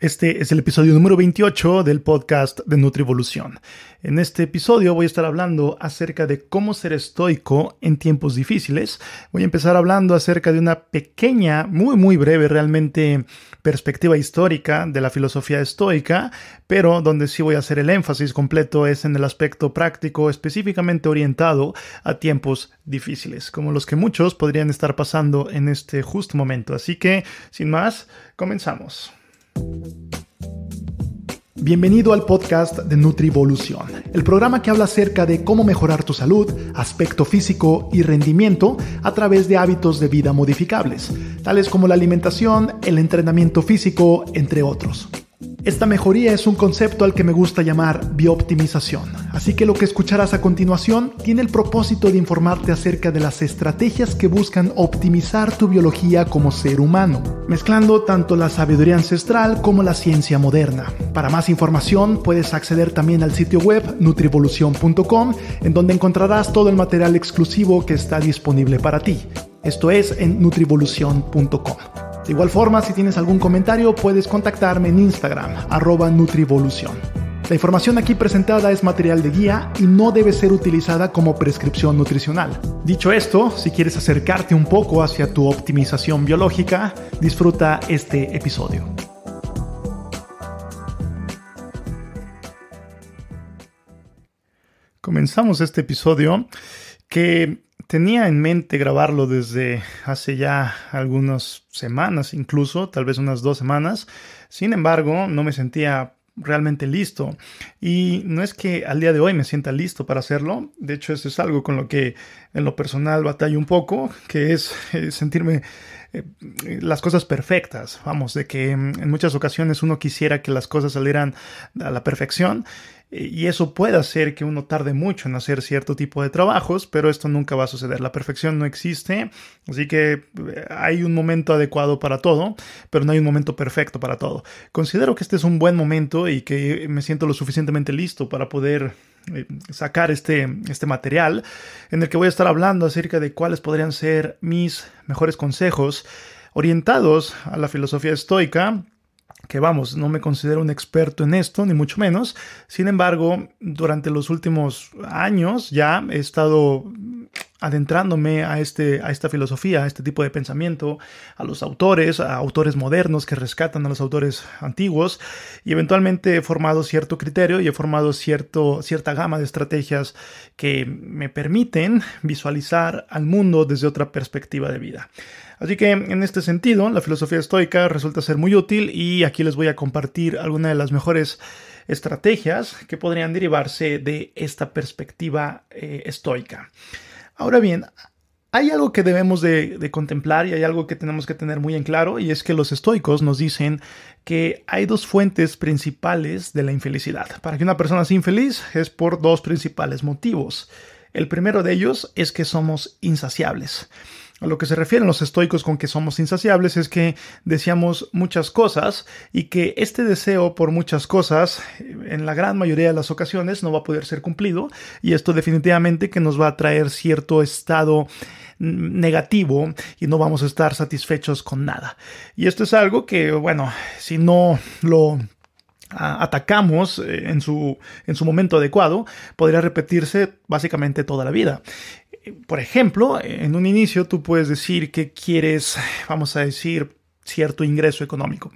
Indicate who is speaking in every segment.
Speaker 1: Este es el episodio número 28 del podcast de Nutrivolución. En este episodio voy a estar hablando acerca de cómo ser estoico en tiempos difíciles. Voy a empezar hablando acerca de una pequeña, muy muy breve realmente perspectiva histórica de la filosofía estoica, pero donde sí voy a hacer el énfasis completo es en el aspecto práctico específicamente orientado a tiempos difíciles, como los que muchos podrían estar pasando en este justo momento. Así que, sin más, comenzamos. Bienvenido al podcast de Nutrivolución, el programa que habla acerca de cómo mejorar tu salud, aspecto físico y rendimiento a través de hábitos de vida modificables, tales como la alimentación, el entrenamiento físico, entre otros. Esta mejoría es un concepto al que me gusta llamar biooptimización, así que lo que escucharás a continuación tiene el propósito de informarte acerca de las estrategias que buscan optimizar tu biología como ser humano, mezclando tanto la sabiduría ancestral como la ciencia moderna. Para más información puedes acceder también al sitio web nutrivolución.com, en donde encontrarás todo el material exclusivo que está disponible para ti. Esto es en nutrivolución.com. De igual forma, si tienes algún comentario, puedes contactarme en Instagram, arroba Nutrivolución. La información aquí presentada es material de guía y no debe ser utilizada como prescripción nutricional. Dicho esto, si quieres acercarte un poco hacia tu optimización biológica, disfruta este episodio. Comenzamos este episodio que tenía en mente grabarlo desde hace ya algunas semanas, incluso, tal vez unas dos semanas. Sin embargo, no me sentía realmente listo. Y no es que al día de hoy me sienta listo para hacerlo. De hecho, eso es algo con lo que en lo personal batallo un poco, que es sentirme eh, las cosas perfectas. Vamos, de que en muchas ocasiones uno quisiera que las cosas salieran a la perfección y eso puede hacer que uno tarde mucho en hacer cierto tipo de trabajos, pero esto nunca va a suceder. La perfección no existe, así que eh, hay un momento adecuado para todo, pero no hay un momento perfecto para todo. Considero que este es un buen momento y que me siento lo suficientemente listo para poder eh, sacar este, este material en el que voy a estar hablando acerca de cuáles podrían ser mis mejores consejos orientados a la filosofía estoica que vamos, no me considero un experto en esto, ni mucho menos. Sin embargo, durante los últimos años ya he estado adentrándome a, este, a esta filosofía, a este tipo de pensamiento, a los autores, a autores modernos que rescatan a los autores antiguos, y eventualmente he formado cierto criterio y he formado cierto, cierta gama de estrategias que me permiten visualizar al mundo desde otra perspectiva de vida. Así que en este sentido, la filosofía estoica resulta ser muy útil y aquí les voy a compartir algunas de las mejores estrategias que podrían derivarse de esta perspectiva eh, estoica. Ahora bien, hay algo que debemos de, de, contemplar y hay algo que tenemos que tener muy en claro y es que los estoicos nos dicen que hay dos fuentes principales de la infelicidad. Para que una persona sea infeliz es por dos principales motivos. El primero de ellos es que somos insaciables. A lo que se refieren los estoicos con que somos insaciables es que deseamos muchas cosas y que este deseo por muchas cosas en la gran mayoría de las ocasiones no va a poder ser cumplido y esto definitivamente que nos va a traer cierto estado negativo y no vamos a estar satisfechos con nada. Y esto es algo que, bueno, si no lo atacamos eh, en su, en su momento adecuado, podría repetirse básicamente toda la vida por ejemplo, en un inicio tú puedes decir que quieres, vamos a decir, cierto ingreso económico.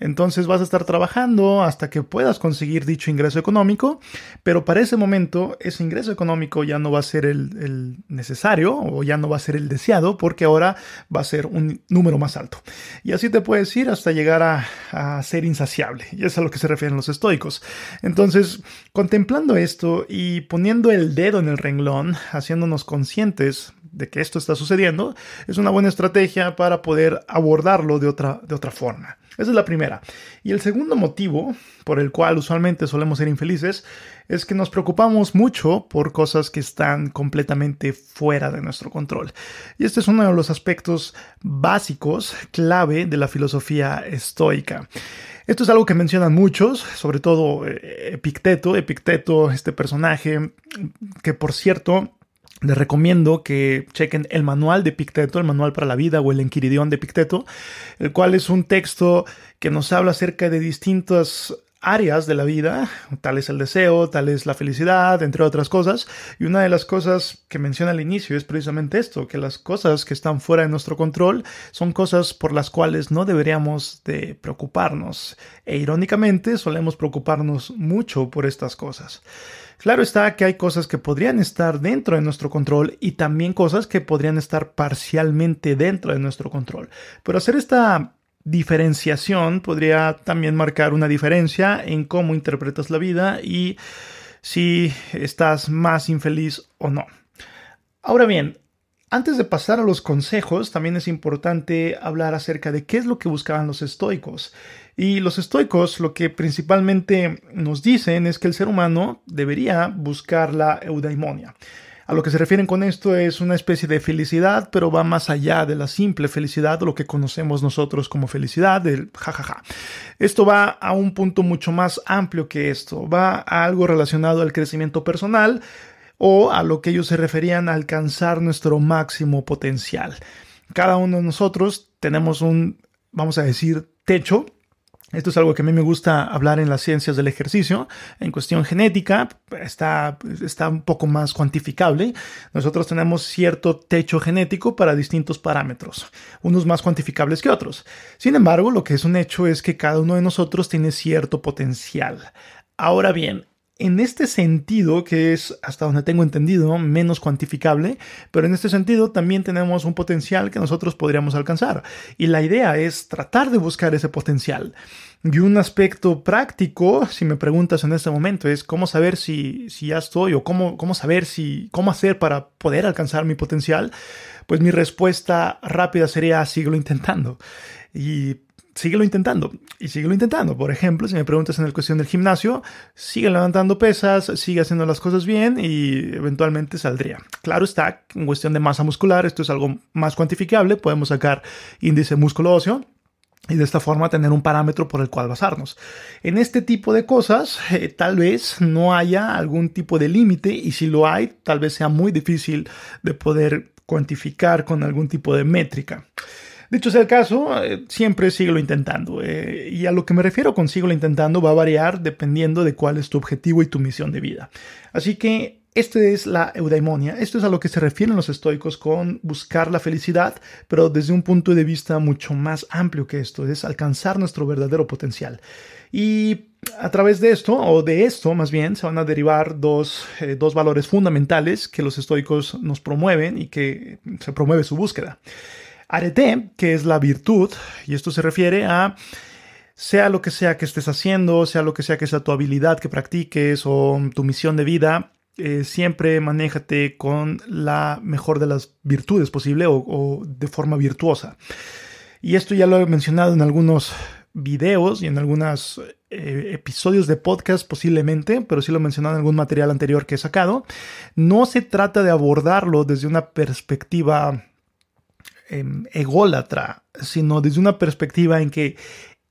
Speaker 1: Entonces vas a estar trabajando hasta que puedas conseguir dicho ingreso económico, pero para ese momento ese ingreso económico ya no va a ser el, necesario o ya no va a ser el deseado porque ahora va a ser un número más alto. Y así te puedes ir hasta llegar a, a ser insaciable. Y es a lo que se refieren los estoicos. Entonces, contemplando esto y poniendo el dedo en el renglón, haciéndonos conscientes de que esto está sucediendo, es una buena estrategia para poder abordarlo de otra, de otra forma. Esa es la primera. Y el segundo motivo por el cual usualmente solemos ser infelices es que nos preocupamos mucho por cosas que están completamente fuera de nuestro control. Y este es uno de los aspectos básicos, clave de la filosofía estoica. Esto es algo que mencionan muchos, sobre todo eh, Epicteto. Epicteto, este personaje que por cierto les recomiendo que chequen el manual de Picteto, el manual para la vida o el Enquiridión de Picteto, el cual es un texto que nos habla acerca de distintas áreas de la vida, tal es el deseo, tal es la felicidad, entre otras cosas. Y una de las cosas que menciona al inicio es precisamente esto, que las cosas que están fuera de nuestro control son cosas por las cuales no deberíamos de preocuparnos. E irónicamente solemos preocuparnos mucho por estas cosas. Claro está que hay cosas que podrían estar dentro de nuestro control y también cosas que podrían estar parcialmente dentro de nuestro control. Pero hacer esta diferenciación podría también marcar una diferencia en cómo interpretas la vida y si estás más infeliz o no. Ahora bien, antes de pasar a los consejos, también es importante hablar acerca de qué es lo que buscaban los estoicos. Y los estoicos lo que principalmente nos dicen es que el ser humano debería buscar la eudaimonia. A lo que se refieren con esto es una especie de felicidad, pero va más allá de la simple felicidad lo que conocemos nosotros como felicidad, del jajaja. Esto va a un punto mucho más amplio que esto, va a algo relacionado al crecimiento personal, o a lo que ellos se referían a alcanzar nuestro máximo potencial. Cada uno de nosotros tenemos un, vamos a decir, techo esto es algo que a mí me gusta hablar en las ciencias del ejercicio. En cuestión genética, está, está un poco más cuantificable. Nosotros tenemos cierto techo genético para distintos parámetros, unos más cuantificables que otros. Sin embargo, lo que es un hecho es que cada uno de nosotros tiene cierto potencial. Ahora bien, en este sentido, que es hasta donde tengo entendido, menos cuantificable, pero en este sentido también tenemos un potencial que nosotros podríamos alcanzar. Y la idea es tratar de buscar ese potencial. Y un aspecto práctico, si me preguntas en este momento, es cómo saber si, si ya estoy o cómo, cómo saber si, cómo hacer para poder alcanzar mi potencial. Pues mi respuesta rápida sería síguelo intentando. Y síguelo intentando y síguelo intentando. Por ejemplo, si me preguntas en la cuestión del gimnasio, sigue levantando pesas, sigue haciendo las cosas bien y eventualmente saldría. Claro está, en cuestión de masa muscular, esto es algo más cuantificable, podemos sacar índice músculo óseo y de esta forma tener un parámetro por el cual basarnos. En este tipo de cosas, eh, tal vez no haya algún tipo de límite y si lo hay, tal vez sea muy difícil de poder cuantificar con algún tipo de métrica. Dicho sea el caso, eh, siempre síguelo intentando. Eh, y a lo que me refiero con síguelo intentando va a variar dependiendo de cuál es tu objetivo y tu misión de vida. Así que esta es la eudaimonia. Esto es a lo que se refieren los estoicos con buscar la felicidad, pero desde un punto de vista mucho más amplio que esto, es alcanzar nuestro verdadero potencial. Y a través de esto, o de esto más bien, se van a derivar dos, eh, dos valores fundamentales que los estoicos nos promueven y que se promueve su búsqueda. Arete, que es la virtud, y esto se refiere a sea lo que sea que estés haciendo, sea lo que sea que sea tu habilidad que practiques o tu misión de vida, eh, siempre manéjate con la mejor de las virtudes posible o, de forma virtuosa. Y esto ya lo he mencionado en algunos videos y en algunos eh, episodios de podcast posiblemente, pero sí lo he mencionado en algún material anterior que he sacado. No se trata de abordarlo desde una perspectiva Em, ególatra, sino desde una perspectiva en que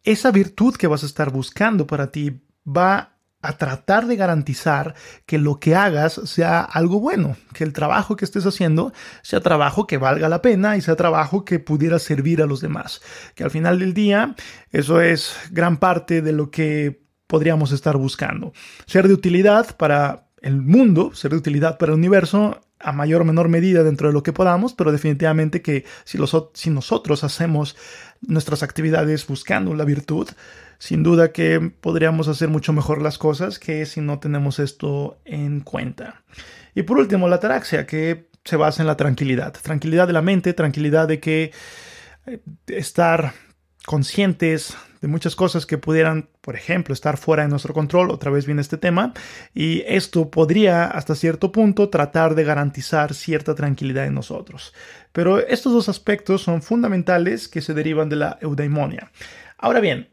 Speaker 1: esa virtud que vas a estar buscando para ti va a tratar de garantizar que lo que hagas sea algo bueno, que el trabajo que estés haciendo sea trabajo que valga la pena y sea trabajo que pudiera servir a los demás. Que al final del día eso es gran parte de lo que podríamos estar buscando. Ser de utilidad para el mundo, ser de utilidad para el universo a mayor o menor medida dentro de lo que podamos, pero definitivamente que si, si nosotros hacemos nuestras actividades buscando la virtud, sin duda que podríamos hacer mucho mejor las cosas que si no tenemos esto en cuenta. Y por último, la ataraxia, que se basa en la tranquilidad. Tranquilidad de la mente, tranquilidad de que eh, estar conscientes de muchas cosas que pudieran, por ejemplo, estar fuera de nuestro control. Otra vez viene este tema. Y esto podría, hasta cierto punto, tratar de garantizar cierta tranquilidad en nosotros. Pero estos dos aspectos son fundamentales que se derivan de la eudaimonia. Ahora bien,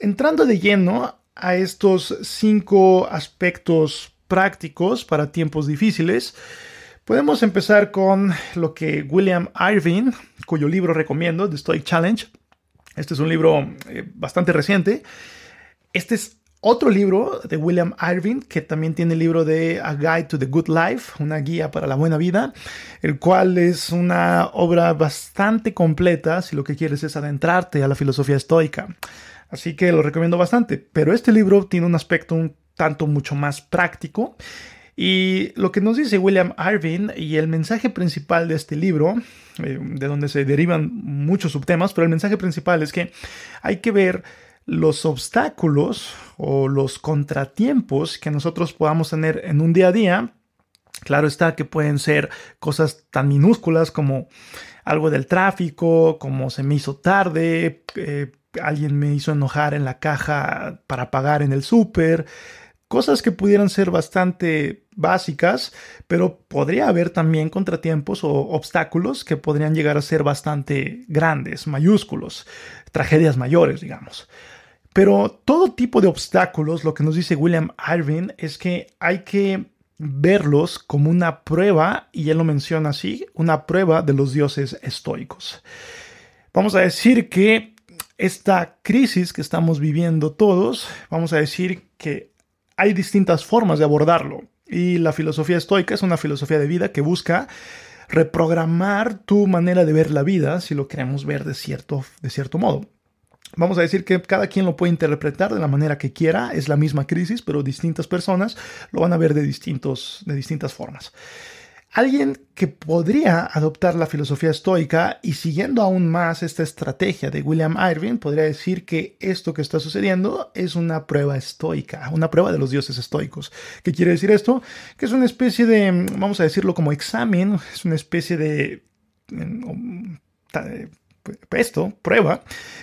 Speaker 1: entrando de lleno a estos cinco aspectos prácticos para tiempos difíciles, podemos empezar con lo que William Irving, cuyo libro recomiendo, The Stoic Challenge, este es un libro eh, bastante reciente. Este es otro libro de William Irving, que también tiene el libro de A Guide to the Good Life, una guía para la buena vida, el cual es una obra bastante completa si lo que quieres es adentrarte a la filosofía estoica. Así que lo recomiendo bastante. Pero este libro tiene un aspecto un tanto mucho más práctico. Y lo que nos dice William Irving y el mensaje principal de este libro, eh, de donde se derivan muchos subtemas, pero el mensaje principal es que hay que ver los obstáculos o los contratiempos que nosotros podamos tener en un día a día. Claro está que pueden ser cosas tan minúsculas como algo del tráfico, como se me hizo tarde, eh, alguien me hizo enojar en la caja para pagar en el súper, cosas que pudieran ser bastante básicas, pero podría haber también contratiempos o obstáculos que podrían llegar a ser bastante grandes, mayúsculos, tragedias mayores, digamos. Pero todo tipo de obstáculos, lo que nos dice William Irving, es que hay que verlos como una prueba, y él lo menciona así, una prueba de los dioses estoicos. Vamos a decir que esta crisis que estamos viviendo todos, vamos a decir que hay distintas formas de abordarlo. Y la filosofía estoica es una filosofía de vida que busca reprogramar tu manera de ver la vida, si lo queremos ver de cierto, de cierto modo. Vamos a decir que cada quien lo puede interpretar de la manera que quiera, es la misma crisis, pero distintas personas lo van a ver de, distintos, de distintas formas. Alguien que podría adoptar la filosofía estoica y siguiendo aún más esta estrategia de William Irving, podría decir que esto que está sucediendo es una prueba estoica, una prueba de los dioses estoicos. ¿Qué quiere decir esto? Que es una especie de, vamos a decirlo como examen, es una especie de mm, esto, prueba,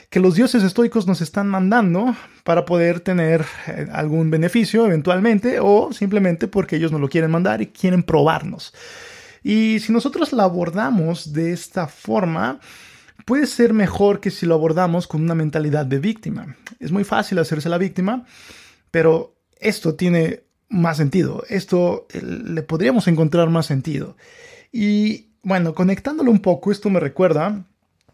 Speaker 1: que los dioses estoicos nos están mandando para poder tener eh, algún beneficio eventualmente o simplemente porque ellos nos lo quieren mandar y quieren probarnos. Y si nosotros la abordamos de esta forma, puede ser mejor que si lo abordamos con una mentalidad de víctima. Es muy fácil hacerse la víctima, pero esto tiene más sentido. Esto eh, le podríamos encontrar más sentido. Y bueno, conectándolo un poco, esto me recuerda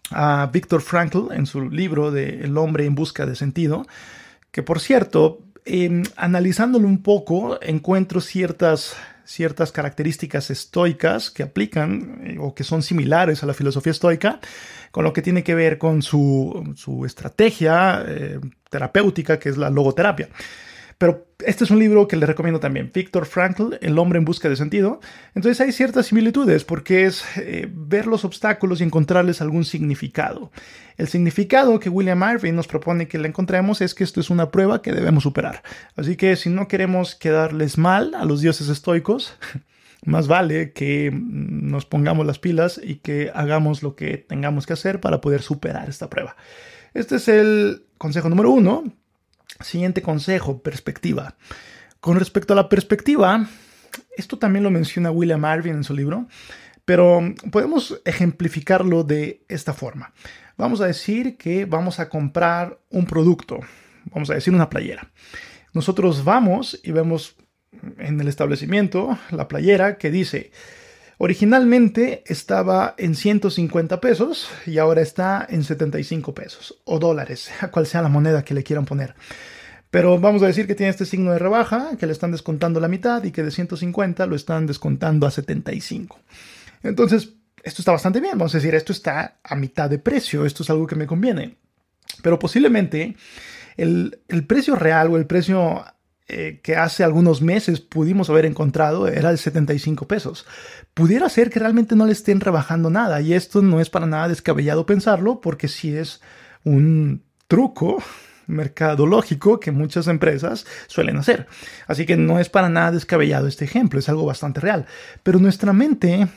Speaker 1: a Viktor Frankl en su libro de El hombre en busca de sentido, que por cierto, analizándolo un poco, encuentro ciertas, ciertas características estoicas que aplican eh, o que son similares a la filosofía estoica, con lo que tiene que ver con su, su estrategia eh, terapéutica, que es la logoterapia. Pero este es un libro que le recomiendo también, Viktor Frankl, El hombre en busca de sentido. Entonces hay ciertas similitudes porque es eh, ver los obstáculos y encontrarles algún significado. El significado que William Irving nos propone que le encontremos es que esto es una prueba que debemos superar. Así que si no queremos quedarles mal a los dioses estoicos, más vale que nos pongamos las pilas y que hagamos lo que tengamos que hacer para poder superar esta prueba. Este es el consejo número uno. Siguiente consejo, perspectiva. Con respecto a la perspectiva, esto también lo menciona William Irving en su libro, pero podemos ejemplificarlo de esta forma. Vamos a decir que vamos a comprar un producto, vamos a decir una playera. Nosotros vamos y vemos en el establecimiento la playera que dice, originalmente estaba en 150 pesos y ahora está en 75 pesos o dólares, a cual sea la moneda que le quieran poner. Pero vamos a decir que tiene este signo de rebaja, que le están descontando la mitad y que de 150 lo están descontando a 75. Entonces, esto está bastante bien. Vamos a decir, esto está a mitad de precio, esto es algo que me conviene. Pero posiblemente el, precio real o el precio eh, que hace algunos meses pudimos haber encontrado era de 75 pesos. Pudiera ser que realmente no le estén rebajando nada y esto no es para nada descabellado pensarlo porque si es un truco mercadológico que muchas empresas suelen hacer. Así que no es para nada descabellado este ejemplo, es algo bastante real. Pero nuestra mente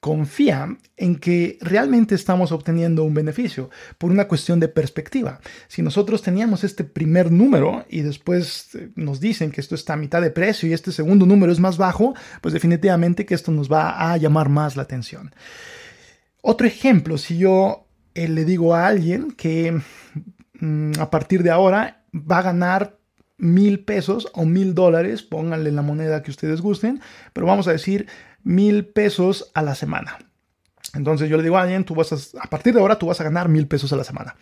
Speaker 1: confía en que realmente estamos obteniendo un beneficio por una cuestión de perspectiva. Si nosotros teníamos este primer número y después eh, nos dicen que esto está a mitad de precio y este segundo número es más bajo, pues definitivamente que esto nos va a llamar más la atención. Otro ejemplo, si yo eh, le digo a alguien que Mm, a partir de ahora va a ganar mil pesos o mil dólares, pónganle la moneda que ustedes gusten, pero vamos a decir mil pesos a la semana. Entonces yo le digo a alguien, tú vas a, partir de ahora tú vas a ganar mil pesos a la semana.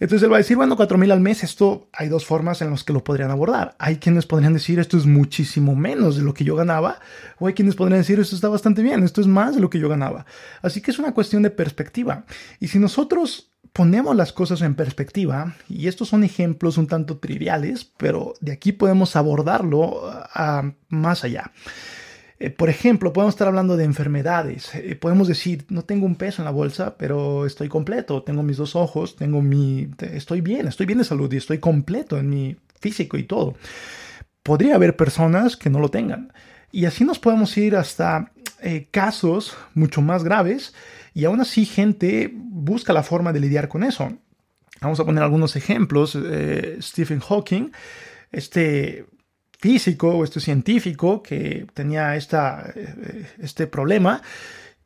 Speaker 1: Entonces él va a decir, bueno, 4 mil al mes, esto hay dos formas en las que lo podrían abordar. Hay quienes podrían decir, esto es muchísimo menos de lo que yo ganaba, o hay quienes podrían decir, esto está bastante bien, esto es más de lo que yo ganaba. Así que es una cuestión de perspectiva. Y si nosotros ponemos las cosas en perspectiva, y estos son ejemplos un tanto triviales, pero de aquí podemos abordarlo a más allá. Eh, por ejemplo, podemos estar hablando de enfermedades. Eh, podemos decir, no tengo un peso en la bolsa, pero estoy completo. Tengo mis dos ojos, tengo mi, estoy bien, estoy bien de salud y estoy completo en mi físico y todo. Podría haber personas que no lo tengan. Y así nos podemos ir hasta eh, casos mucho más graves y aún así gente busca la forma de lidiar con eso. Vamos a poner algunos ejemplos. Stephen Hawking, este físico o este científico que tenía esta, eh, este problema,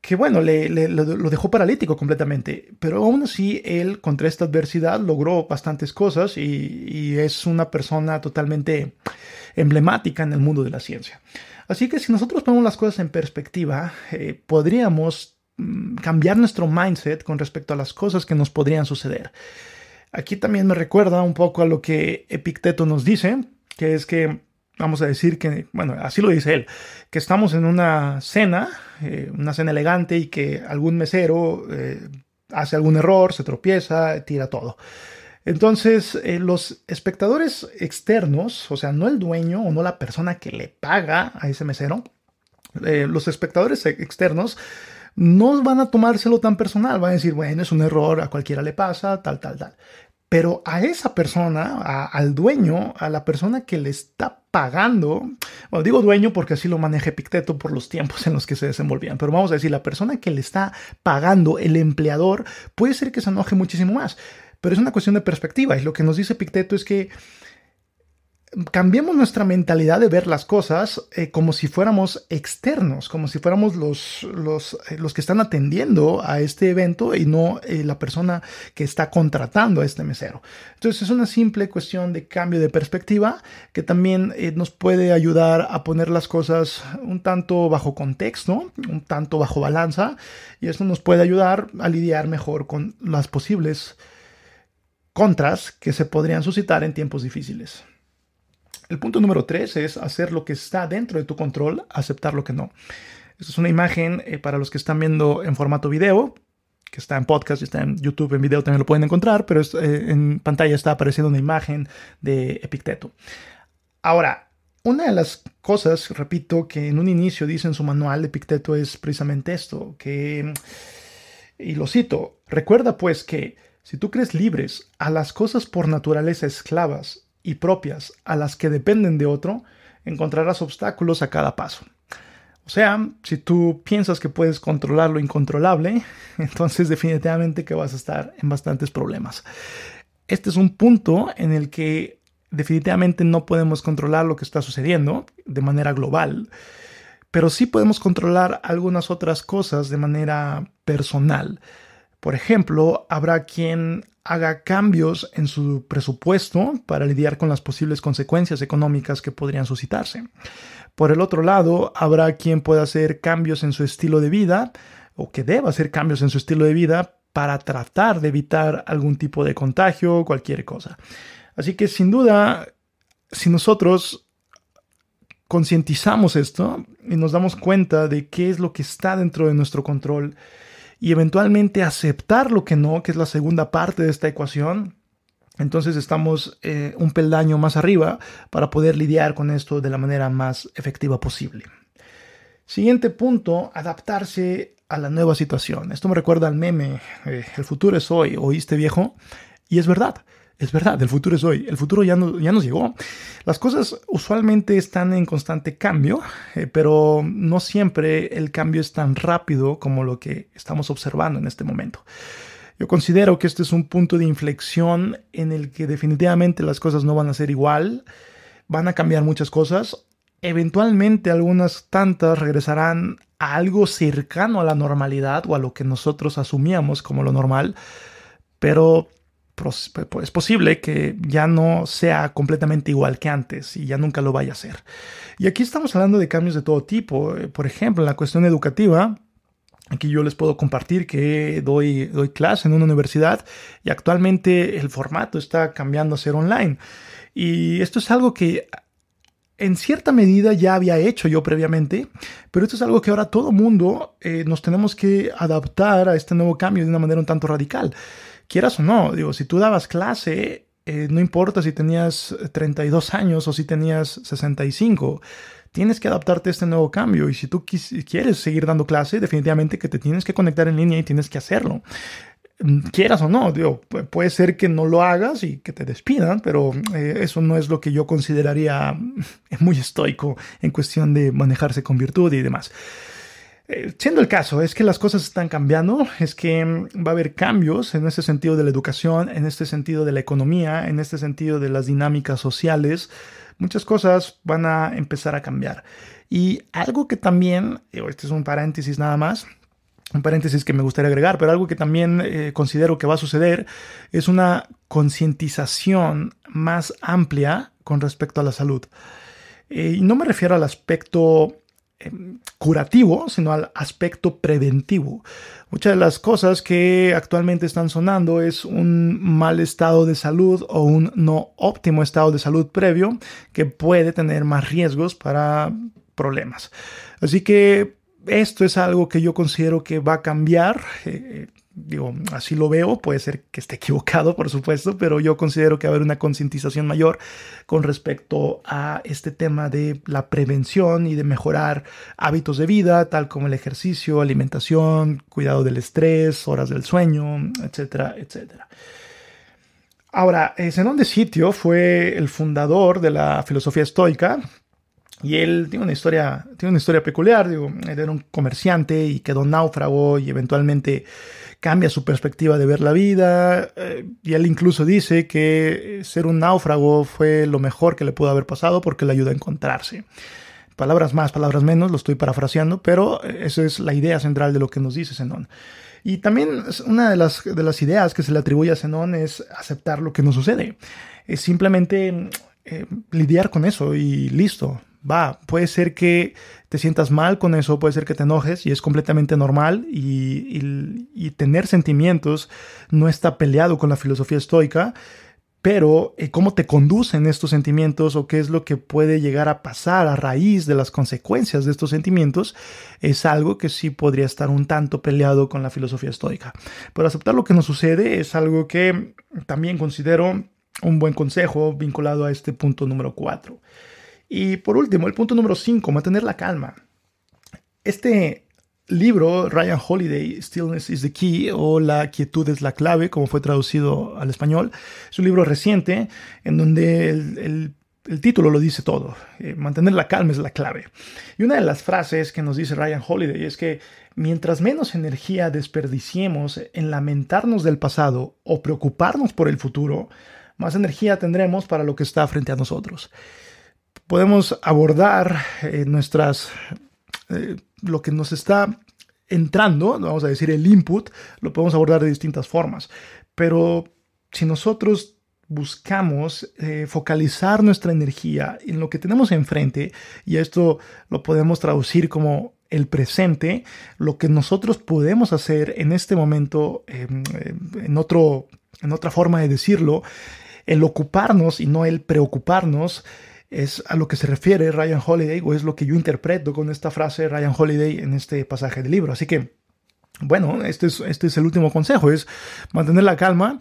Speaker 1: que bueno, le, lo dejó paralítico completamente, pero aún así él contra esta adversidad logró bastantes cosas y, es una persona totalmente emblemática en el mundo de la ciencia. Así que si nosotros ponemos las cosas en perspectiva, eh, podríamos mm, cambiar nuestro mindset con respecto a las cosas que nos podrían suceder. Aquí también me recuerda un poco a lo que Epicteto nos dice, que es que vamos a decir que, bueno, así lo dice él, que estamos en una cena, eh, una cena elegante y que algún mesero eh, hace algún error, se tropieza, tira todo. Entonces, eh, los espectadores externos, o sea, no el dueño o no la persona que le paga a ese mesero, los espectadores externos no van a tomárselo tan personal, van a decir, bueno, es un error, a cualquiera le pasa, tal, tal, tal. Pero a esa persona, al dueño, a la persona que le está pagando, bueno, digo dueño porque así lo maneja Epicteto por los tiempos en los que se desenvolvían, pero vamos a decir, la persona que le está pagando, el empleador, puede ser que se enoje muchísimo más. Pero es una cuestión de perspectiva y lo que nos dice Epicteto es que cambiemos nuestra mentalidad de ver las cosas eh, como si fuéramos externos, como si fuéramos los, los, eh, los, que están atendiendo a este evento y no eh, la persona que está contratando a este mesero. Entonces es una simple cuestión de cambio de perspectiva que también nos puede ayudar a poner las cosas un tanto bajo contexto, un tanto bajo balanza y esto nos puede ayudar a lidiar mejor con las posibles contras que se podrían suscitar en tiempos difíciles. El punto número tres es hacer lo que está dentro de tu control, aceptar lo que no. Esta es una imagen eh, para los que están viendo en formato video, que está en podcast, está en YouTube, en video también lo pueden encontrar, pero eh, en pantalla está apareciendo una imagen de Epicteto. Ahora, una de las cosas, repito, que en un inicio dice en su manual de Epicteto es precisamente esto, que, y lo cito, recuerda pues que si tú crees libres a las cosas por naturaleza esclavas y propias a las que dependen de otro, encontrarás obstáculos a cada paso. O sea, si tú piensas que puedes controlar lo incontrolable, entonces definitivamente que vas a estar en bastantes problemas. Este es un punto en el que definitivamente no podemos controlar lo que está sucediendo de manera global, pero sí podemos controlar algunas otras cosas de manera personal. Por ejemplo, habrá quien haga cambios en su presupuesto para lidiar con las posibles consecuencias económicas que podrían suscitarse. Por el otro lado, habrá quien pueda hacer cambios en su estilo de vida o que deba hacer cambios en su estilo de vida para tratar de evitar algún tipo de contagio o cualquier cosa. Así que sin duda, si nosotros concientizamos esto y nos damos cuenta de qué es lo que está dentro de nuestro control, y eventualmente aceptar lo que no, que es la segunda parte de esta ecuación, entonces estamos eh, un peldaño más arriba para poder lidiar con esto de la manera más efectiva posible. Siguiente punto, adaptarse a la nueva situación. Esto me recuerda al meme, eh, el futuro es hoy, ¿oíste viejo? Y es verdad. Es verdad, el futuro es hoy, el futuro ya, no, ya nos llegó. Las cosas usualmente están en constante cambio, eh, pero no siempre el cambio es tan rápido como lo que estamos observando en este momento. Yo considero que este es un punto de inflexión en el que definitivamente las cosas no van a ser igual, van a cambiar muchas cosas, eventualmente algunas tantas regresarán a algo cercano a la normalidad o a lo que nosotros asumíamos como lo normal, pero es posible que ya no sea completamente igual que antes y ya nunca lo vaya a ser. Y aquí estamos hablando de cambios de todo tipo. Eh, por ejemplo, en la cuestión educativa, Aquí yo les puedo compartir que doy, doy clase en una universidad y actualmente el formato está cambiando a ser online. Y esto es algo que en cierta medida ya había hecho yo previamente, pero esto es algo que ahora todo mundo eh, nos tenemos que adaptar a este nuevo cambio de una manera un tanto radical. Quieras o no, digo, si tú dabas clase, eh, no importa si tenías 32 años o si tenías 65, tienes que adaptarte a este nuevo cambio y si tú quieres seguir dando clase, definitivamente que te tienes que conectar en línea y tienes que hacerlo. Mm, quieras o no, digo, puede ser que no lo hagas y que te despidan, pero eh, eso no es lo que yo consideraría muy estoico en cuestión de manejarse con virtud y demás. Eh, siendo el caso, es que las cosas están cambiando, es que mm, va a haber cambios en este sentido de la educación, en este sentido de la economía, en este sentido de las dinámicas sociales. Muchas cosas van a empezar a cambiar. Y algo que también, este es un paréntesis nada más, un paréntesis que me gustaría agregar, pero algo que también eh, considero que va a suceder es una concientización más amplia con respecto a la salud. Eh, y no me refiero al aspecto curativo, sino al aspecto preventivo. Muchas de las cosas que actualmente están sonando es un mal estado de salud o un no óptimo estado de salud previo que puede tener más riesgos para problemas. Así que esto es algo que yo considero que va a cambiar. Eh, digo, así lo veo, puede ser que esté equivocado, por supuesto, pero yo considero que va a haber una concientización mayor con respecto a este tema de la prevención y de mejorar hábitos de vida, tal como el ejercicio, alimentación, cuidado del estrés, horas del sueño, etcétera, etcétera. Ahora, Zenón de Sitio fue el fundador de la filosofía estoica, y él tiene una historia, tiene una historia peculiar. Digo, él era un comerciante y quedó náufrago y eventualmente cambia su perspectiva de ver la vida. Eh, y él incluso dice que ser un náufrago fue lo mejor que le pudo haber pasado porque le ayuda a encontrarse. Palabras más, palabras menos, lo estoy parafraseando, pero esa es la idea central de lo que nos dice Zenón. Y también una de las, de las ideas que se le atribuye a Zenón es aceptar lo que nos sucede. Es simplemente eh, lidiar con eso y listo va, puede ser que te sientas mal con eso, puede ser que te enojes y es completamente normal y, tener sentimientos no está peleado con la filosofía estoica, pero eh, cómo te conducen estos sentimientos o qué es lo que puede llegar a pasar a raíz de las consecuencias de estos sentimientos es algo que sí podría estar un tanto peleado con la filosofía estoica. Pero aceptar lo que nos sucede es algo que también considero un buen consejo vinculado a este punto número 4. Y por último, el punto número 5, mantener la calma. Este libro, Ryan Holiday, Stillness is the Key o La quietud es la clave, como fue traducido al español, es un libro reciente en donde el, título lo dice todo. Eh, mantener la calma es la clave. Y una de las frases que nos dice Ryan Holiday es que mientras menos energía desperdiciemos en lamentarnos del pasado o preocuparnos por el futuro, más energía tendremos para lo que está frente a nosotros podemos abordar eh, nuestras, eh, lo que nos está entrando, vamos a decir el input, lo podemos abordar de distintas formas. Pero si nosotros buscamos eh, focalizar nuestra energía en lo que tenemos enfrente, y esto lo podemos traducir como el presente, lo que nosotros podemos hacer en este momento, em, en, otro, en otra forma de decirlo, el ocuparnos y no el preocuparnos, es a lo que se refiere Ryan Holiday o es lo que yo interpreto con esta frase Ryan Holiday en este pasaje del libro. Así que, bueno, este es, este es el último consejo, es mantener la calma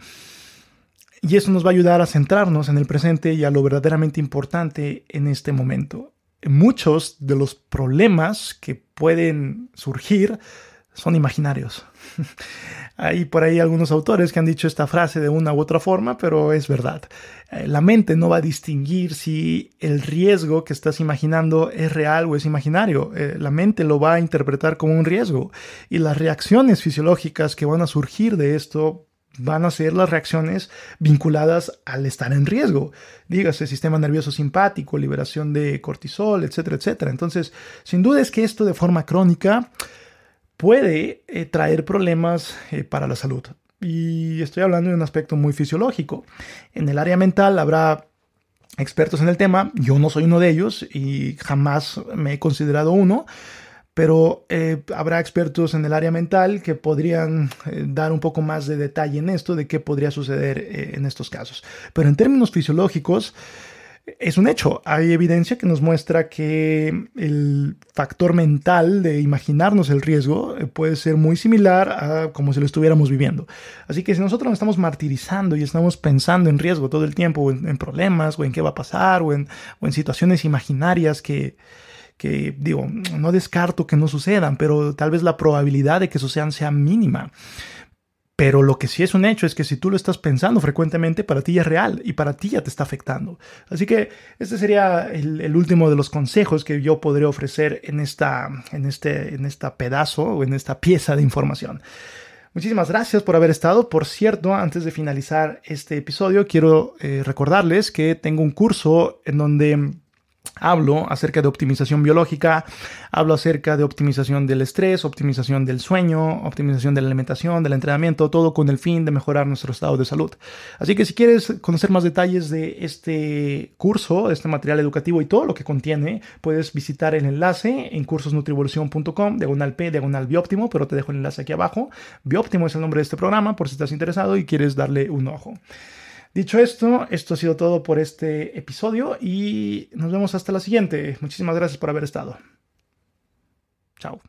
Speaker 1: y eso nos va a ayudar a centrarnos en el presente y a lo verdaderamente importante en este momento. Muchos de los problemas que pueden surgir son imaginarios. Hay por ahí algunos autores que han dicho esta frase de una u otra forma, pero es verdad. Eh, la mente no va a distinguir si el riesgo que estás imaginando es real o es imaginario. Eh, la mente lo va a interpretar como un riesgo y las reacciones fisiológicas que van a surgir de esto van a ser las reacciones vinculadas al estar en riesgo. Dígase sistema nervioso simpático, liberación de cortisol, etcétera, etcétera. Entonces, sin duda es que esto de forma crónica puede eh, traer problemas eh, para la salud. Y estoy hablando de un aspecto muy fisiológico. En el área mental habrá expertos en el tema, yo no soy uno de ellos y jamás me he considerado uno, pero eh, habrá expertos en el área mental que podrían dar un poco más de detalle en esto, de qué podría suceder en estos casos. Pero en términos fisiológicos, es un hecho. Hay evidencia que nos muestra que el factor mental de imaginarnos el riesgo eh, puede ser muy similar a como si lo estuviéramos viviendo. Así que si nosotros nos estamos martirizando y estamos pensando en riesgo todo el tiempo, o en, problemas, o en qué va a pasar, o en, situaciones imaginarias que, digo, no descarto que no sucedan, pero tal vez la probabilidad de que sucedan sea mínima. Pero lo que sí es un hecho es que si tú lo estás pensando frecuentemente, para ti ya es real y para ti ya te está afectando. Así que este sería el, último de los consejos que yo podría ofrecer en esta, en este, en esta pedazo o en esta pieza de información. Muchísimas gracias por haber estado. Por cierto, antes de finalizar este episodio, quiero eh, recordarles que tengo un curso en donde Hablo acerca de optimización biológica, hablo acerca de optimización del estrés, optimización del sueño, optimización de la alimentación, del entrenamiento, todo con el fin de mejorar nuestro estado de salud. Así que si quieres conocer más detalles de este curso, este material educativo y todo lo que contiene, puedes visitar el enlace en cursosnutrivolución.com, diagonal P, diagonal Bióptimo, pero te dejo el enlace aquí abajo. Bióptimo es el nombre de este programa por si estás interesado y quieres darle un ojo. Dicho esto, esto ha sido todo por este episodio y nos vemos hasta la siguiente. Muchísimas gracias por haber estado. Chao.